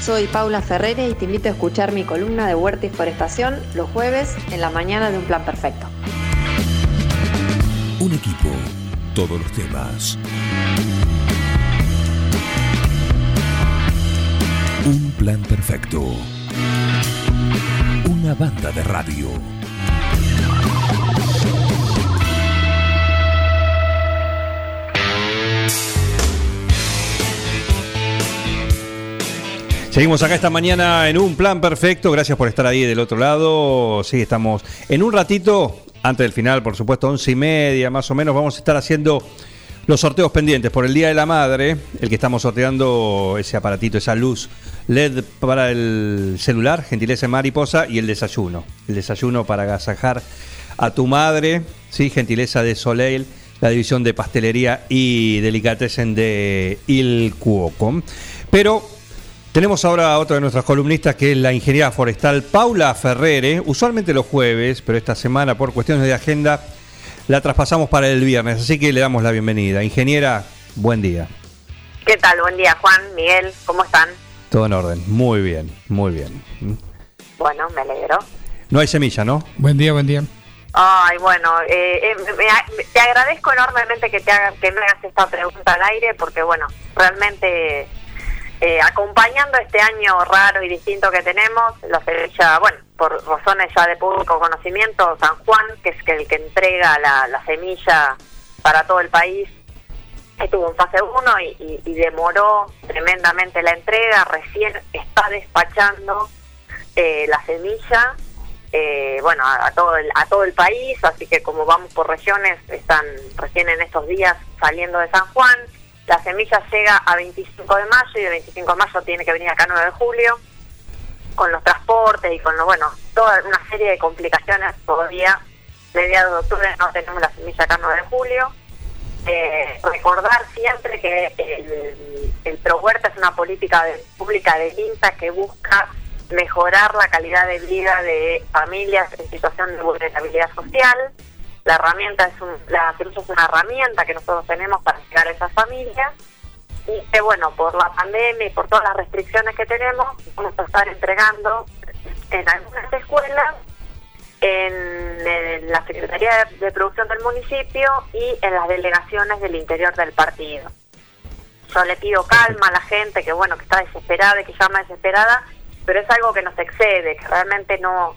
Soy Paula Ferrere y te invito a escuchar mi columna de Huerta y Forestación los jueves en la mañana de Un Plan Perfecto. Un equipo, todos los temas. Un plan perfecto. Una banda de radio. Seguimos acá esta mañana en un plan perfecto. Gracias por estar ahí del otro lado. Sí, estamos en un ratito, antes del final, por supuesto, once y media más o menos, vamos a estar haciendo los sorteos pendientes por el Día de la Madre. El que estamos sorteando ese aparatito, esa luz LED para el celular, gentileza mariposa, y el desayuno. El desayuno para agasajar a tu madre, sí, gentileza de Soleil, la división de pastelería y delicatessen de Il Cuoco. Pero tenemos ahora a otra de nuestras columnistas que es la ingeniera forestal Paula Ferrere, usualmente los jueves, pero esta semana por cuestiones de agenda la traspasamos para el viernes, así que le damos la bienvenida. Ingeniera, buen día. ¿Qué tal? Buen día, Juan, Miguel, ¿cómo están? Todo en orden, muy bien, muy bien. Bueno, me alegro. No hay semilla, ¿no? Buen día, buen día. Ay, bueno, eh, eh, me- te agradezco enormemente que, te haga, que me hagas esta pregunta al aire porque, bueno, realmente eh, acompañando este año raro y distinto que tenemos, la semilla, bueno, por razones ya de público conocimiento, San Juan, que es el que entrega la, la semilla para todo el país, estuvo en fase 1 y, demoró tremendamente la entrega, recién está despachando eh, la semilla eh, bueno, a todo el, a todo el país, así que como vamos por regiones, están recién en estos días saliendo de San Juan. La semilla llega a 25 de mayo y de 25 de mayo tiene que venir acá 9 de julio, con los transportes y con, lo, bueno, toda una serie de complicaciones todavía. Mediados de octubre no tenemos la semilla acá 9 de julio. Eh, recordar siempre que el, el ProHuerta es una política de- pública del INTA que busca mejorar la calidad de vida de familias en situación de vulnerabilidad social. La herramienta es un, la es una herramienta que nosotros tenemos para llegar a esas familias y que bueno, por la pandemia y por todas las restricciones que tenemos, vamos a estar entregando en algunas escuelas, en, la Secretaría de, de Producción del municipio y en las delegaciones del interior del partido. Yo le pido calma a la gente que bueno, que está desesperada y que llama desesperada, pero es algo que nos excede, que realmente no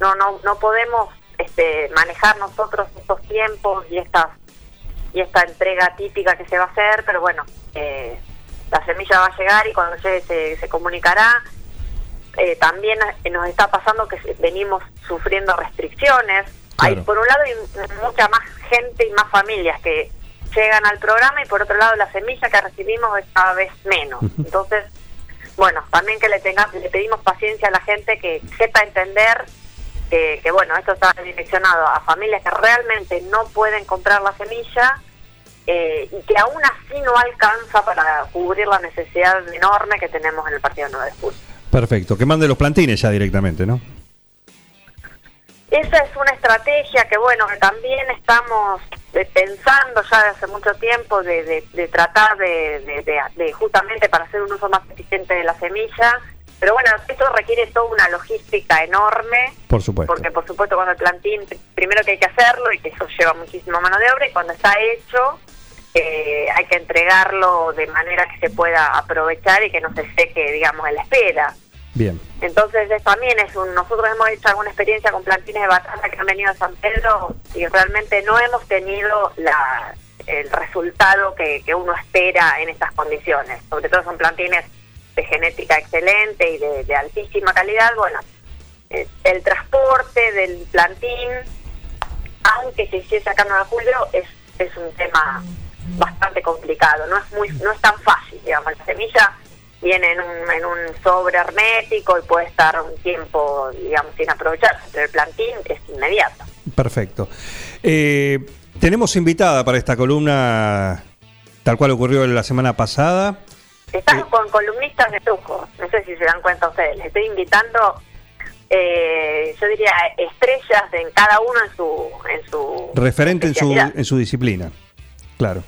no no, no podemos este, manejar nosotros estos tiempos y estas y esta entrega típica que se va a hacer, pero bueno, eh, la semilla va a llegar y cuando llegue se, se comunicará. Eh, también nos está pasando que venimos sufriendo restricciones. Hay por un lado hay mucha más gente y más familias que llegan al programa y por otro lado la semilla que recibimos es cada vez menos. Entonces, bueno, también que le tenga, le pedimos paciencia a la gente que sepa entender que, que, bueno, esto está direccionado a familias que realmente no pueden comprar la semilla eh, y que aún así no alcanza para cubrir la necesidad enorme que tenemos en el partido 9 de julio. Perfecto, que mande los plantines ya directamente, ¿no? Esa es una estrategia que, bueno, que también estamos eh, pensando ya de hace mucho tiempo de, de- de tratar de, de- de- de justamente para hacer un uso más eficiente de la semilla. Pero bueno, esto requiere toda una logística enorme. Por supuesto. Porque por supuesto cuando el plantín, primero que hay que hacerlo y que eso lleva muchísima mano de obra y cuando está hecho eh, hay que entregarlo de manera que se pueda aprovechar y que no se seque, digamos, en la espera. Bien. Entonces es- también es un, nosotros hemos hecho alguna experiencia con plantines de batata que han venido a San Pedro y realmente no hemos tenido la, el resultado que, que uno espera en estas condiciones. Sobre todo son plantines de genética excelente y de, altísima calidad. Bueno, eh, el transporte del plantín, aunque se en 9 de julio, es, es un tema bastante complicado. No es muy no es tan fácil, digamos. La semilla viene en un, en un sobre hermético y puede estar un tiempo, digamos, sin aprovecharse, pero el plantín es inmediato. Perfecto. Eh, tenemos invitada para esta columna, tal cual ocurrió la semana pasada. Estamos con columnistas de lujo, no sé si se dan cuenta ustedes, les estoy invitando, eh, yo diría, estrellas en cada uno en su... En su Referente en su, en su disciplina. Claro.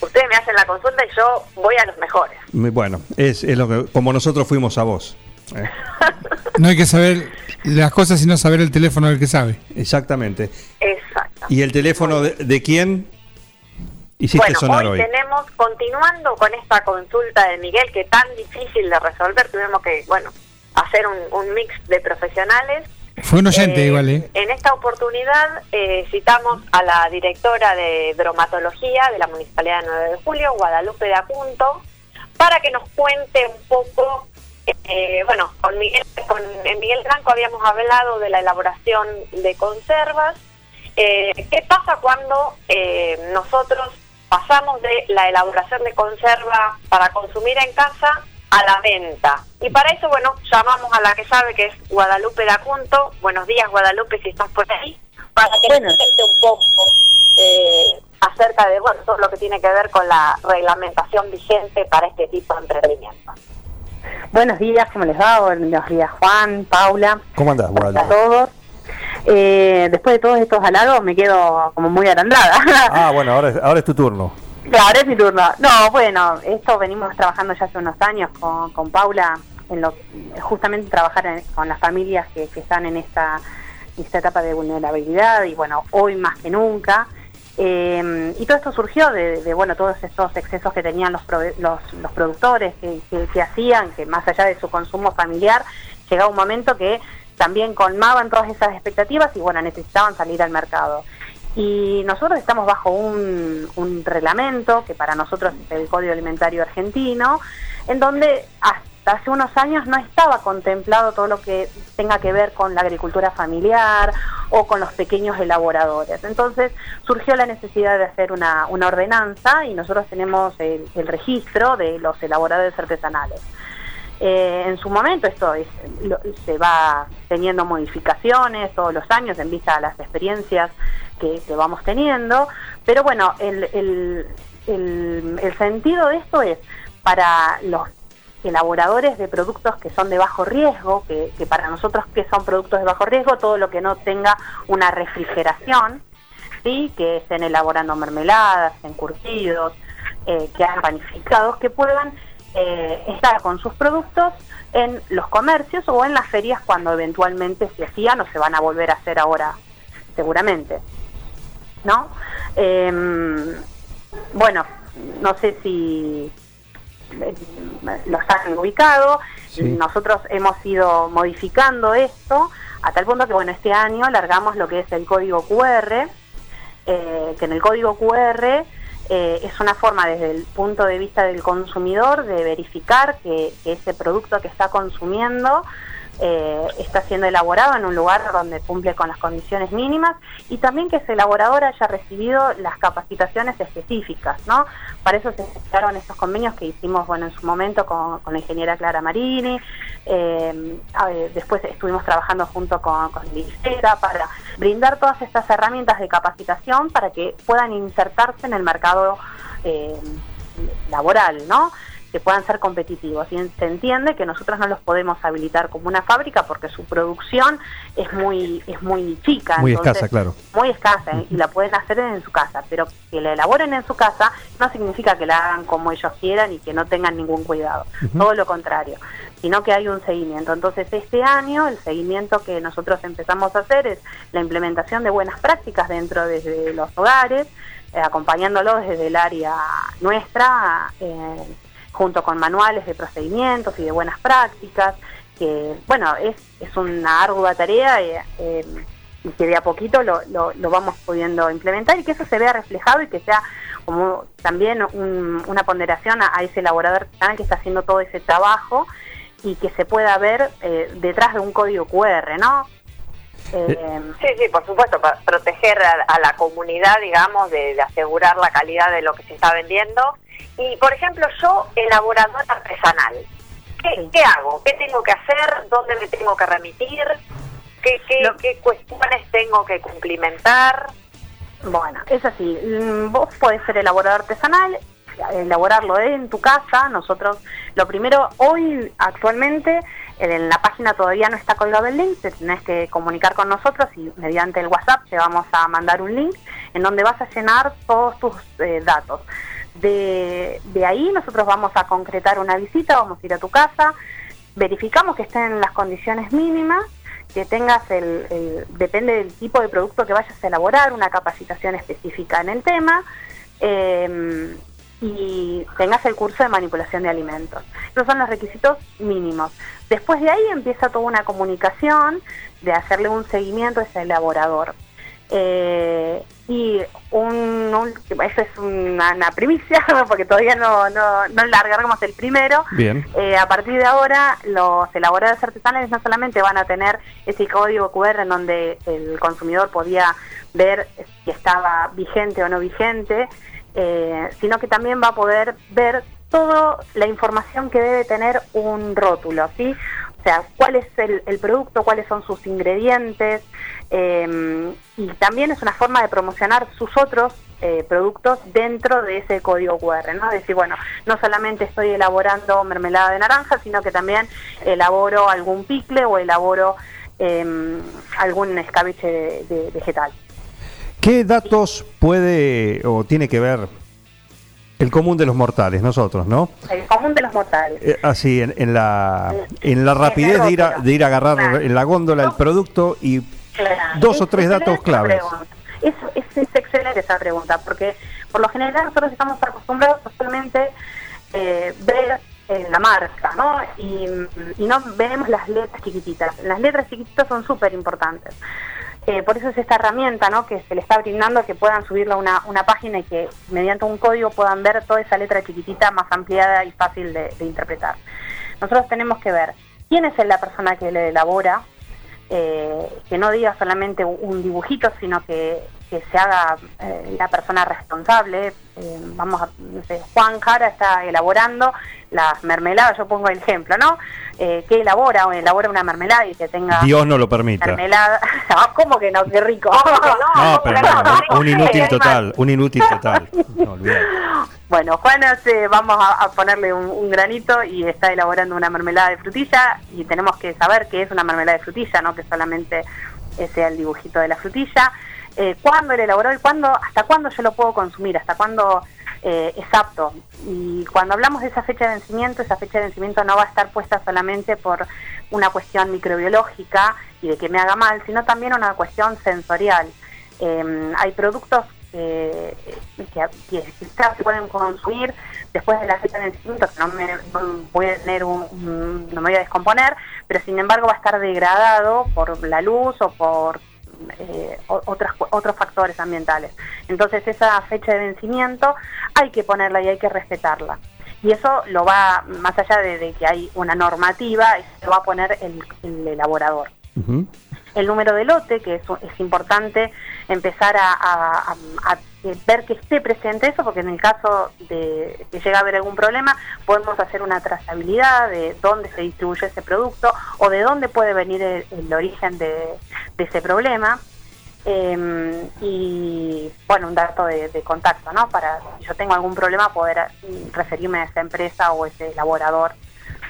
ustedes me hacen la consulta y yo voy a los mejores. Muy Bueno, es, es lo que, como nosotros fuimos a vos. ¿eh? No hay que saber las cosas sino saber el teléfono del que sabe. Exactamente. Exacto. ¿Y el teléfono de, de quién bueno, sonar hoy, hoy? tenemos, continuando con esta consulta de Miguel, que tan difícil de resolver, tuvimos que, bueno, hacer un, un mix de profesionales. Fue un oyente Eh, igual, ¿eh? En esta oportunidad eh, citamos a la directora de bromatología de la Municipalidad de 9 de Julio, Guadalupe de Acunto, para que nos cuente un poco, eh, bueno, con Miguel, con Miguel Franco habíamos hablado de la elaboración de conservas. Eh, ¿Qué pasa cuando eh, nosotros pasamos de la elaboración de conserva para consumir en casa a la venta? Y para eso, bueno, llamamos a la que sabe que es Guadalupe de Acunto. Buenos días, Guadalupe, si estás por ahí, para que Bueno. nos cuente un poco eh, acerca de bueno, todo lo que tiene que ver con la reglamentación vigente para este tipo de emprendimiento. Buenos días, ¿cómo les va? Buenos días, Juan, Paula, ¿Cómo andás, a Guadalupe? todos. Eh, después de todos estos halagos me quedo como muy agrandada. Ah, bueno, ahora es, ahora es tu turno. Ahora es mi turno. No, bueno, esto venimos trabajando ya hace unos años con, con Paula, en lo, justamente trabajar en- con las familias que, que están en esta, esta etapa de vulnerabilidad y bueno, hoy más que nunca. Eh, y todo esto surgió de, de, bueno todos estos excesos que tenían los, prove- los, los productores que, que- que hacían, que más allá de su consumo familiar, llegaba un momento que también colmaban todas esas expectativas y bueno, necesitaban salir al mercado. Y nosotros estamos bajo un, reglamento que para nosotros es el Código Alimentario Argentino, en donde hasta hace unos años no estaba contemplado todo lo que tenga que ver con la agricultura familiar o con los pequeños elaboradores. Entonces surgió la necesidad de hacer una, ordenanza y nosotros tenemos el registro de los elaboradores artesanales. Eh, en su momento esto se va teniendo modificaciones todos los años en vista a las experiencias que, vamos teniendo, pero bueno, el, el- sentido de esto es para los elaboradores de productos que son de bajo riesgo, que, que para nosotros que son productos de bajo riesgo, todo lo que no tenga una refrigeración, ¿sí? que estén elaborando mermeladas, encurtidos, eh, que hagan panificados, que puedan eh, estar con sus productos en los comercios o en las ferias cuando eventualmente se hacían o se van a volver a hacer ahora, seguramente. ¿No? Em, bueno, no sé si eh, los han ubicado. Sí. Nosotros hemos ido modificando esto a tal punto que, bueno, este año largamos lo que es el código QR, eh, que en el código QR eh, es una forma desde el punto de vista del consumidor de verificar que, que ese producto que está consumiendo eh, está siendo elaborado en un lugar donde cumple con las condiciones mínimas y también que ese elaborador haya recibido las capacitaciones específicas, ¿no? Para eso se necesitaron estos convenios que hicimos, bueno, en su momento con, la ingeniera Clara Marini, eh, después estuvimos trabajando junto con, con para brindar todas estas herramientas de capacitación para que puedan insertarse en el mercado eh, laboral, ¿no? Que puedan ser competitivos. Y se entiende que nosotros no los podemos habilitar como una fábrica porque su producción es muy es muy chica. Muy entonces, escasa, claro. Muy escasa ¿eh? y la pueden hacer en su casa, pero que la elaboren en su casa no significa que la hagan como ellos quieran y que no tengan ningún cuidado. Todo lo contrario, sino que hay un seguimiento. Entonces este año el seguimiento que nosotros empezamos a hacer es la implementación de buenas prácticas dentro de los hogares, eh, acompañándolos desde el área nuestra. Eh, junto con manuales de procedimientos y de buenas prácticas, que bueno, es, es una ardua tarea eh, eh, y que de a poquito lo, lo, lo, vamos pudiendo implementar y que eso se vea reflejado y que sea como también un, una ponderación a, a, ese elaborador artesanal que está haciendo todo ese trabajo y que se pueda ver eh, detrás de un código QR, ¿no? Eh, sí, sí, por supuesto, para proteger a, a la comunidad, digamos, de, de, asegurar la calidad de lo que se está vendiendo. Y, por ejemplo, yo, elaborador artesanal, ¿qué. ¿qué hago? ¿Qué tengo que hacer? ¿Dónde me tengo que remitir? ¿Qué, qué cuestiones tengo que cumplimentar? Bueno, es así. Mm, vos podés ser elaborador artesanal, elaborarlo en tu casa. Nosotros, lo primero, hoy, actualmente, en la página todavía no está colgado el link, te tenés que comunicar con nosotros y mediante el WhatsApp te vamos a mandar un link en donde vas a llenar todos tus eh, datos de, ahí nosotros vamos a concretar una visita, vamos a ir a tu casa, verificamos que estén en las condiciones mínimas, que tengas el, depende del tipo de producto que vayas a elaborar, una capacitación específica en el tema, eh, y tengas el curso de manipulación de alimentos. Esos son los requisitos mínimos. Después de ahí empieza toda una comunicación de hacerle un seguimiento a ese elaborador. Eh, y un, un- eso es una, una primicia, porque todavía no, no, no largamos el primero. Bien. Eh, a partir de ahora, los elaboradores artesanales no solamente van a tener ese código QR en donde el consumidor podía ver si estaba vigente o no vigente, eh, sino que también va a poder ver toda la información que debe tener un rótulo, ¿sí? O sea, cuál es el, producto, cuáles son sus ingredientes, eh, y también es una forma de promocionar sus otros eh, productos dentro de ese código QR, ¿no? Es decir, bueno, no solamente estoy elaborando mermelada de naranja, sino que también elaboro algún picle o elaboro eh, algún escabeche de- vegetal. ¿Qué datos puede o tiene que ver el común de los mortales, nosotros, no? El común de los mortales. Eh, así, en, en la, en la rapidez de ir, a, de ir a agarrar Claro. en la góndola el producto y Claro. dos o Es tres datos claves. Es, es, es excelente esa pregunta, porque por lo general nosotros estamos acostumbrados a solamente eh, ver eh, la marca, ¿no? Y, y no vemos las letras chiquititas. Las letras chiquititas son súper importantes. Eh, por eso es esta herramienta que se le está brindando que puedan subirla a una, página y que mediante un código puedan ver toda esa letra chiquitita más ampliada y fácil de, interpretar. Nosotros tenemos que ver quién es la persona que le elabora, eh, que no diga solamente un- dibujito, sino que, que se haga eh, la persona responsable. Eh, vamos a, no sé, Juan Jara está elaborando las mermeladas, yo pongo el ejemplo, ¿no? Eh, que elabora o elabora una mermelada y que tenga Dios no lo permita. mermelada. Ah, ¿Cómo que no? Qué rico. No, pero no, no, un inútil total, un inútil total. Bueno, Juan hace- vamos a, a ponerle un, un granito y está elaborando una mermelada de frutilla y tenemos que saber qué es una mermelada de frutilla, no que solamente sea el dibujito de la frutilla. Eh, ¿Cuándo lo elaboró y cuándo, hasta cuándo yo lo puedo consumir? ¿Hasta cuándo eh, es? Y cuando hablamos de esa fecha de vencimiento, esa fecha de vencimiento no va a estar puesta solamente por una cuestión microbiológica y de que me haga mal, sino también una cuestión sensorial. Eh, hay productos que, que, quizás se pueden consumir después de la fecha de vencimiento, que no me voy a tener un- no me voy a descomponer, pero sin embargo va a estar degradado por la luz o por eh, otras, otros factores ambientales. Entonces esa fecha de vencimiento hay que ponerla y hay que respetarla. Y eso lo va, más allá de, de que hay una normativa, se lo va a poner el, el elaborador el número de lote, que es, es importante empezar a, a- a- a ver que esté presente eso, porque en el caso de que llegue a haber algún problema, podemos hacer una trazabilidad de dónde se distribuye ese producto o de dónde puede venir el, el origen de, de ese problema. Eh, y bueno, un dato de, de contacto, ¿no? Para si yo tengo algún problema, poder referirme a esa empresa o ese elaborador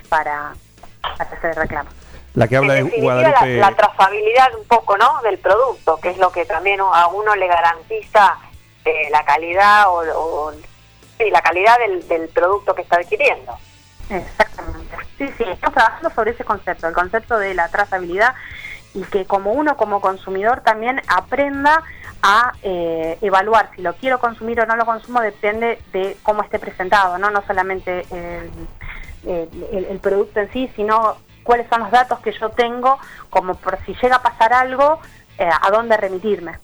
para, para hacer el reclamo. La que habla en Guadalupe. la, la trazabilidad un poco no del producto que es lo que también a uno le garantiza eh, la calidad o, o- sí, la calidad del, del producto que está adquiriendo Exactamente. Sí, sí, estamos trabajando sobre ese concepto, el concepto de la trazabilidad y que como uno como consumidor también aprenda a eh, evaluar si lo quiero consumir o no lo consumo depende de cómo esté presentado, no no solamente el, el- el- el producto en sí, sino cuáles son los datos que yo tengo como por si llega a pasar algo, eh, a dónde remitirme.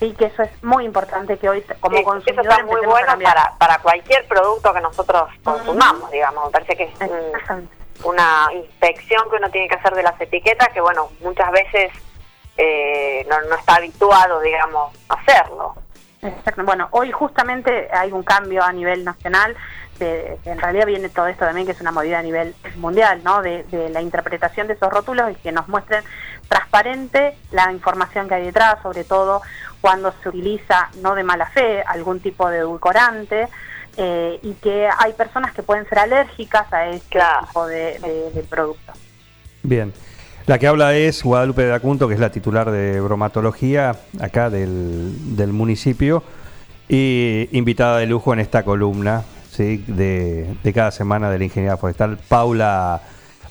Sí, que eso es muy importante que hoy como Sí, consumidor eso está muy bueno para, para cualquier producto que nosotros consumamos digamos me parece que es. Una inspección que uno tiene que hacer de las etiquetas que bueno muchas veces eh, no, no está habituado digamos a hacerlo Exacto. Bueno, hoy justamente hay un cambio a nivel nacional, de, en realidad viene todo esto también que es una movida a nivel mundial, ¿no? De, de la interpretación de esos rótulos y que nos muestren transparente la información que hay detrás, sobre todo cuando se utiliza, no de mala fe, algún tipo de edulcorante. Eh, y que hay personas que pueden ser alérgicas a este Claro. tipo de, de- de productos. Bien. La que habla es Guadalupe de Acunto, que es la titular de bromatología acá del, del municipio y invitada de lujo en esta columna ¿sí? de, de cada semana de la ingeniería forestal, Paula,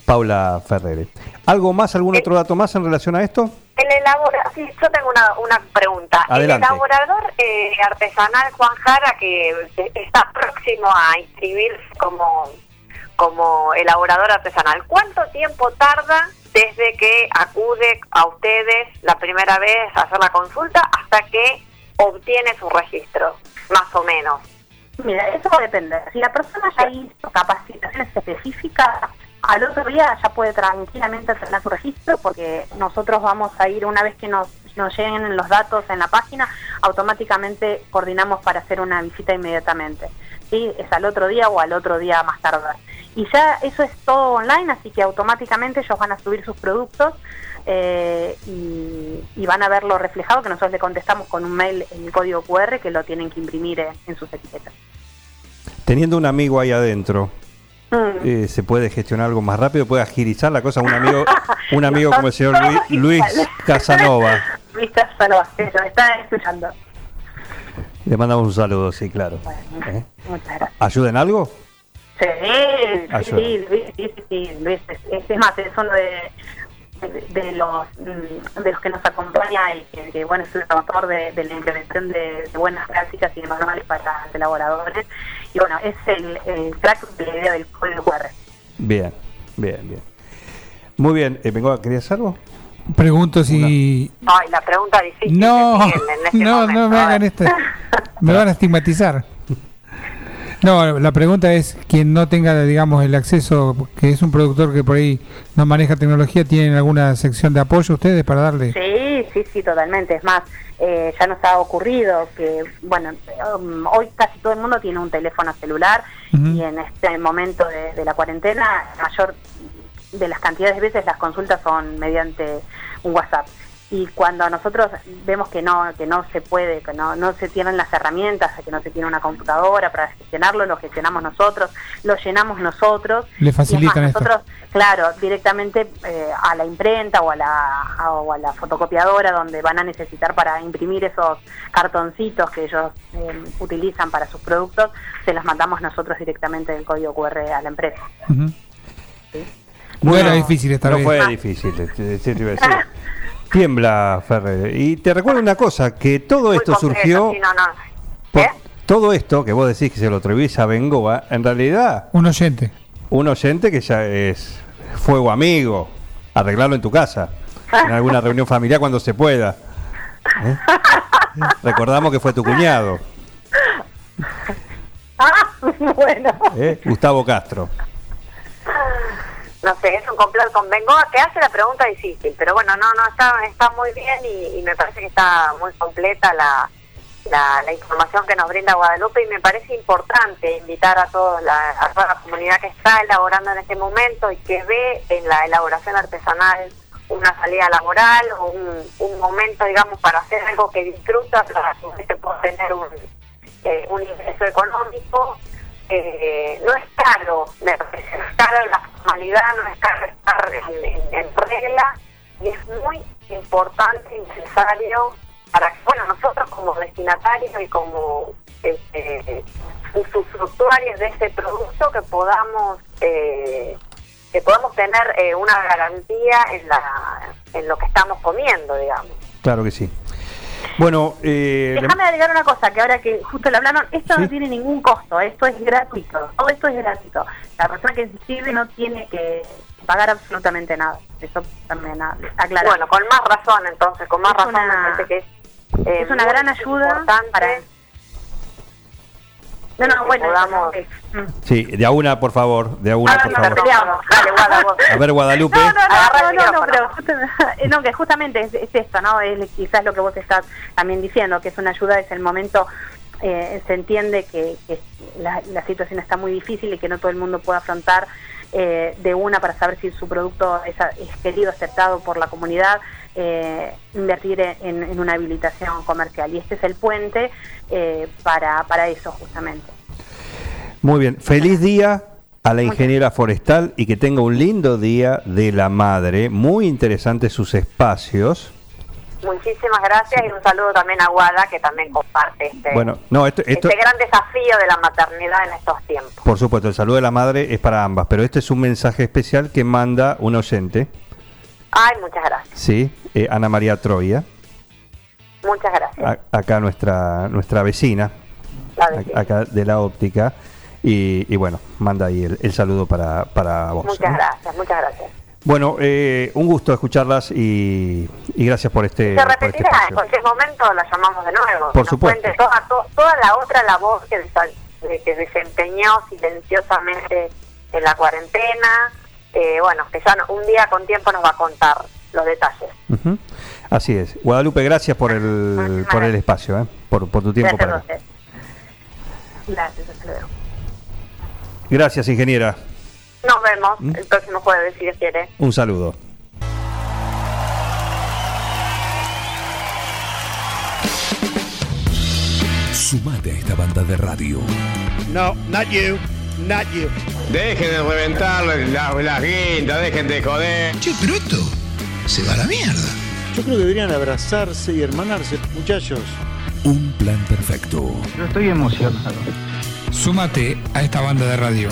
Paula Ferrere. ¿Algo más, algún Eh, otro dato más en relación a esto? El elabora, sí, yo tengo una, una pregunta. Adelante. El elaborador eh, artesanal Juan Jara, que está próximo a inscribirse como, como elaborador artesanal, ¿cuánto tiempo tarda desde que acude a ustedes la primera vez a hacer la consulta hasta que obtiene su registro, más o menos? Mira, eso va a depender. Si la persona ya hizo capacitaciones específicas, al otro día ya puede tranquilamente tener su registro porque nosotros vamos a ir, una vez que nos, nos lleguen los datos en la página, automáticamente coordinamos para hacer una visita inmediatamente. ¿sí? Es al otro día o al otro día más tardar. Y ya eso es todo online, así que automáticamente ellos van a subir sus productos eh, y, van a verlo reflejado, que nosotros le contestamos con un mail el código QR que lo tienen que imprimir en, en sus etiquetas. Teniendo un amigo ahí adentro, Mm. eh, ¿se puede gestionar algo más rápido? ¿Puede agilizar la cosa? Un amigo, un amigo como el señor Luis, Luis Casanova. Luis Casanova, que nos está escuchando. Le mandamos un saludo, sí, claro. Bueno, ¿Eh? muchas gracias. ¿Ayuda en algo? Sí, sí, Ayuda. sí, sí, sí, sí, Luis, es, es- es más, es uno de, de, los mm, de los que nos acompaña y que, que, bueno, es el promotor de, de la implementación de, de buenas prácticas y de manuales para los elaboradores. Y bueno, es el, el crack de la idea del código QR. Bien, bien, bien. Muy bien, eh, vengo, ¿querías algo? Pregunto si... Ay, la pregunta difícil. No, en este no, momento. no me hagan esto. Me van a estigmatizar. No, la pregunta es, quien no tenga, digamos, el acceso, que es un productor que por ahí no maneja tecnología, ¿tienen alguna sección de apoyo ustedes para darle? Sí, sí, sí, totalmente. Es más, eh, ya nos ha ocurrido que, bueno, um, hoy casi todo el mundo tiene un teléfono celular y en este momento de, de la cuarentena, mayor de las cantidades de veces las consultas son mediante un WhatsApp. Y cuando nosotros vemos que no que no se puede, que no, no se tienen las herramientas, que no se tiene una computadora para gestionarlo, lo gestionamos nosotros, lo llenamos nosotros. Le Y es más, facilitan esto. nosotros, claro, directamente eh, a la imprenta o a la, a- o a la fotocopiadora donde van a necesitar para imprimir esos cartoncitos que ellos eh, utilizan para sus productos, se los mandamos nosotros directamente del código QR a la empresa. Ujú. No era difícil esta no vez. fue difícil, te- te- te iba a decir. Tiembla, Ferrer. Y te recuerdo una cosa, que todo Muy esto surgió... sí, no, no. por- ¿Eh? todo esto que vos decís que se lo atribuís a Bengoa, en realidad Un oyente. un oyente que ya es fuego amigo, arreglarlo en tu casa, en alguna reunión familiar cuando se pueda. ¿Eh? Recordamos que fue tu cuñado, Ah, bueno. ¿eh? Gustavo Castro. No sé, es un complot con Bengoa que hace la pregunta difícil, pero bueno, no, no, está, está muy bien y, me parece que está muy completa la, la, la información que nos brinda Guadalupe y me parece importante invitar a, todos la, a toda la comunidad que está elaborando en este momento y que ve en la elaboración artesanal una salida laboral o un, un momento, digamos, para hacer algo que disfruta, para que se pueda tener un, eh, un ingreso económico. Eh, no es caro, no es caro la formalidad, no es caro estar en regla y es muy importante y necesario para que, bueno, nosotros como destinatarios y como este, usufructuarios de este producto que podamos eh, que podamos tener eh, una garantía en la en lo que estamos comiendo, digamos. Claro que sí. Bueno, eh, Déjame agregar una cosa, que ahora que justo lo hablaron, esto Sí. no tiene ningún costo, esto es gratuito, todo esto es gratuito. La persona que inscribe no tiene que pagar absolutamente nada, eso también aclarar. Bueno, con más razón entonces, con más Es razón una- me parece que es, eh, es una gran ayuda importante para... No, no, bueno, podamos-. Mm. sí, de a una, por favor, de a una, Ah, por no, favor. Dale. A ver, Guadalupe. No, no, no, no, no, no, micrófono. pero no, que justamente es, es esto, ¿no? Es quizás lo que vos estás también diciendo, que es una ayuda, es el momento, eh, se entiende que, que la, la situación está muy difícil y que no todo el mundo puede afrontar eh, de una para saber si su producto es, querido, aceptado por la comunidad, eh, invertir en, en una habilitación comercial. Y este es el puente eh, para, para eso justamente. Muy bien, feliz día a la ingeniera forestal y que tenga un lindo día de la madre. Muy interesantes sus espacios. Muchísimas gracias y un saludo también a Guada, que también comparte este, Bueno, no, esto, esto este gran desafío de la maternidad en estos tiempos. por supuesto, el saludo de la madre es para ambas, pero este es un mensaje especial que manda un oyente, Ay, muchas gracias. ¿sí? Eh, Ana María Troya, Muchas gracias. a- acá nuestra nuestra vecina, a- acá de la óptica, y, y bueno, manda ahí el, el saludo para, para vos. Muchas ¿no? gracias, muchas gracias. Bueno, eh, un gusto escucharlas y, y gracias por este, Se este repetirá, en cualquier momento la llamamos de nuevo. Por supuesto. Toda, to- toda la otra labor que, de- que desempeñó silenciosamente en la cuarentena. Eh, bueno, que ya no- un día con tiempo nos va a contar los detalles. Así es. Guadalupe, gracias por el, por el espacio, ¿eh? por, por tu tiempo. Gracias Para... Gracias. Gracias, ingeniera. Nos vemos ¿Mm? el próximo jueves, si Dios quiere. Un saludo. Sumate a esta banda de radio. No, not you. Not you. Dejen de reventar las la guindas, dejen de joder. Che, pero esto se va a la mierda. Yo creo que deberían abrazarse y hermanarse, muchachos. Un plan perfecto. Súmate a esta banda de radio.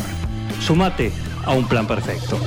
Sumate a un plan perfecto.